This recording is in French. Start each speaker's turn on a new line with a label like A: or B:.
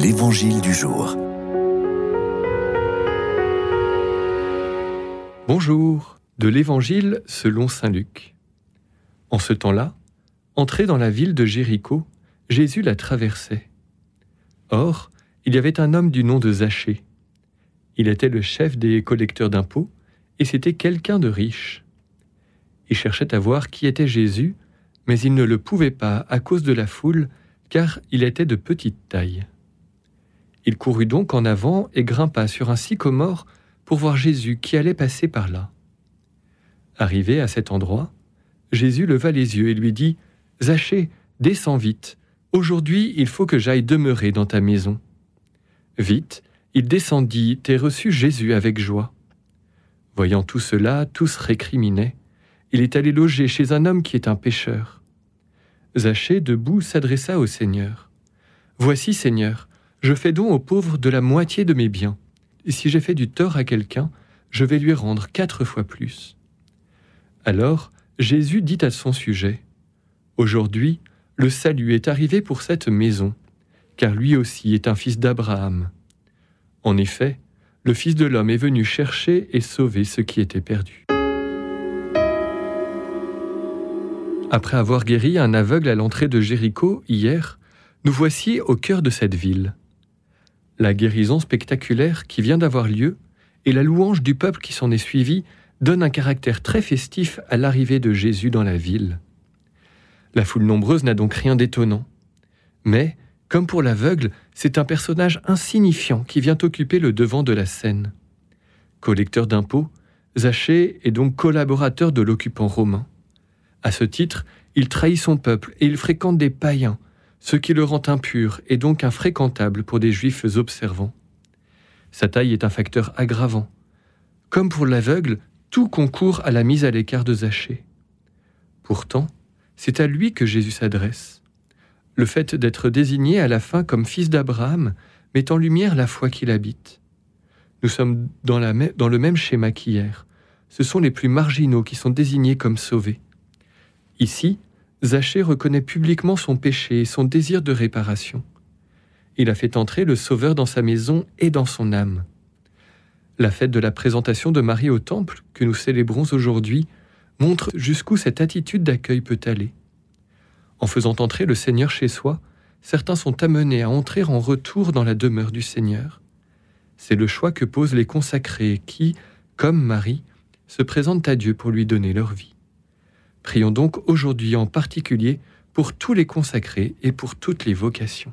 A: L'Évangile du jour.
B: Bonjour, de l'Évangile selon Saint Luc. En ce temps-là, entré dans la ville de Jéricho, Jésus la traversait. Or, il y avait un homme du nom de Zachée. Il était le chef des collecteurs d'impôts, et c'était quelqu'un de riche. Il cherchait à voir qui était Jésus, mais il ne le pouvait pas à cause de la foule, car il était de petite taille. Il courut donc en avant et grimpa sur un sycomore pour voir Jésus qui allait passer par là. Arrivé à cet endroit, Jésus leva les yeux et lui dit Zachée, descends vite. Aujourd'hui, il faut que j'aille demeurer dans ta maison. Vite, il descendit et reçut Jésus avec joie. Voyant tout cela, tous récriminaient. Il est allé loger chez un homme qui est un pécheur. Zachée, debout, s'adressa au Seigneur. Voici, Seigneur, je fais don aux pauvres de la moitié de mes biens. Et si j'ai fait du tort à quelqu'un, je vais lui rendre quatre fois plus. Alors Jésus dit à son sujet, Aujourd'hui, le salut est arrivé pour cette maison, car lui aussi est un fils d'Abraham. En effet, le Fils de l'homme est venu chercher et sauver ce qui était perdu. Après avoir guéri un aveugle à l'entrée de Jéricho hier, nous voici au cœur de cette ville la guérison spectaculaire qui vient d'avoir lieu et la louange du peuple qui s'en est suivi donnent un caractère très festif à l'arrivée de Jésus dans la ville. La foule nombreuse n'a donc rien d'étonnant. Mais, comme pour l'aveugle, c'est un personnage insignifiant qui vient occuper le devant de la scène. Collecteur d'impôts, Zachée est donc collaborateur de l'occupant romain. À ce titre, il trahit son peuple et il fréquente des païens, ce qui le rend impur et donc infréquentable pour des juifs observants. Sa taille est un facteur aggravant. Comme pour l'aveugle, tout concourt à la mise à l'écart de Zachée. Pourtant, c'est à lui que Jésus s'adresse. Le fait d'être désigné à la fin comme fils d'Abraham met en lumière la foi qu'il habite. Nous sommes dans, dans le même schéma qu'hier. Ce sont les plus marginaux qui sont désignés comme sauvés. Ici, Zachée reconnaît publiquement son péché et son désir de réparation. Il a fait entrer le Sauveur dans sa maison et dans son âme. La fête de la présentation de Marie au Temple, que nous célébrons aujourd'hui, montre jusqu'où cette attitude d'accueil peut aller. En faisant entrer le Seigneur chez soi, certains sont amenés à entrer en retour dans la demeure du Seigneur. C'est le choix que posent les consacrés qui, comme Marie, se présentent à Dieu pour lui donner leur vie. Prions donc aujourd'hui en particulier pour tous les consacrés et pour toutes les vocations.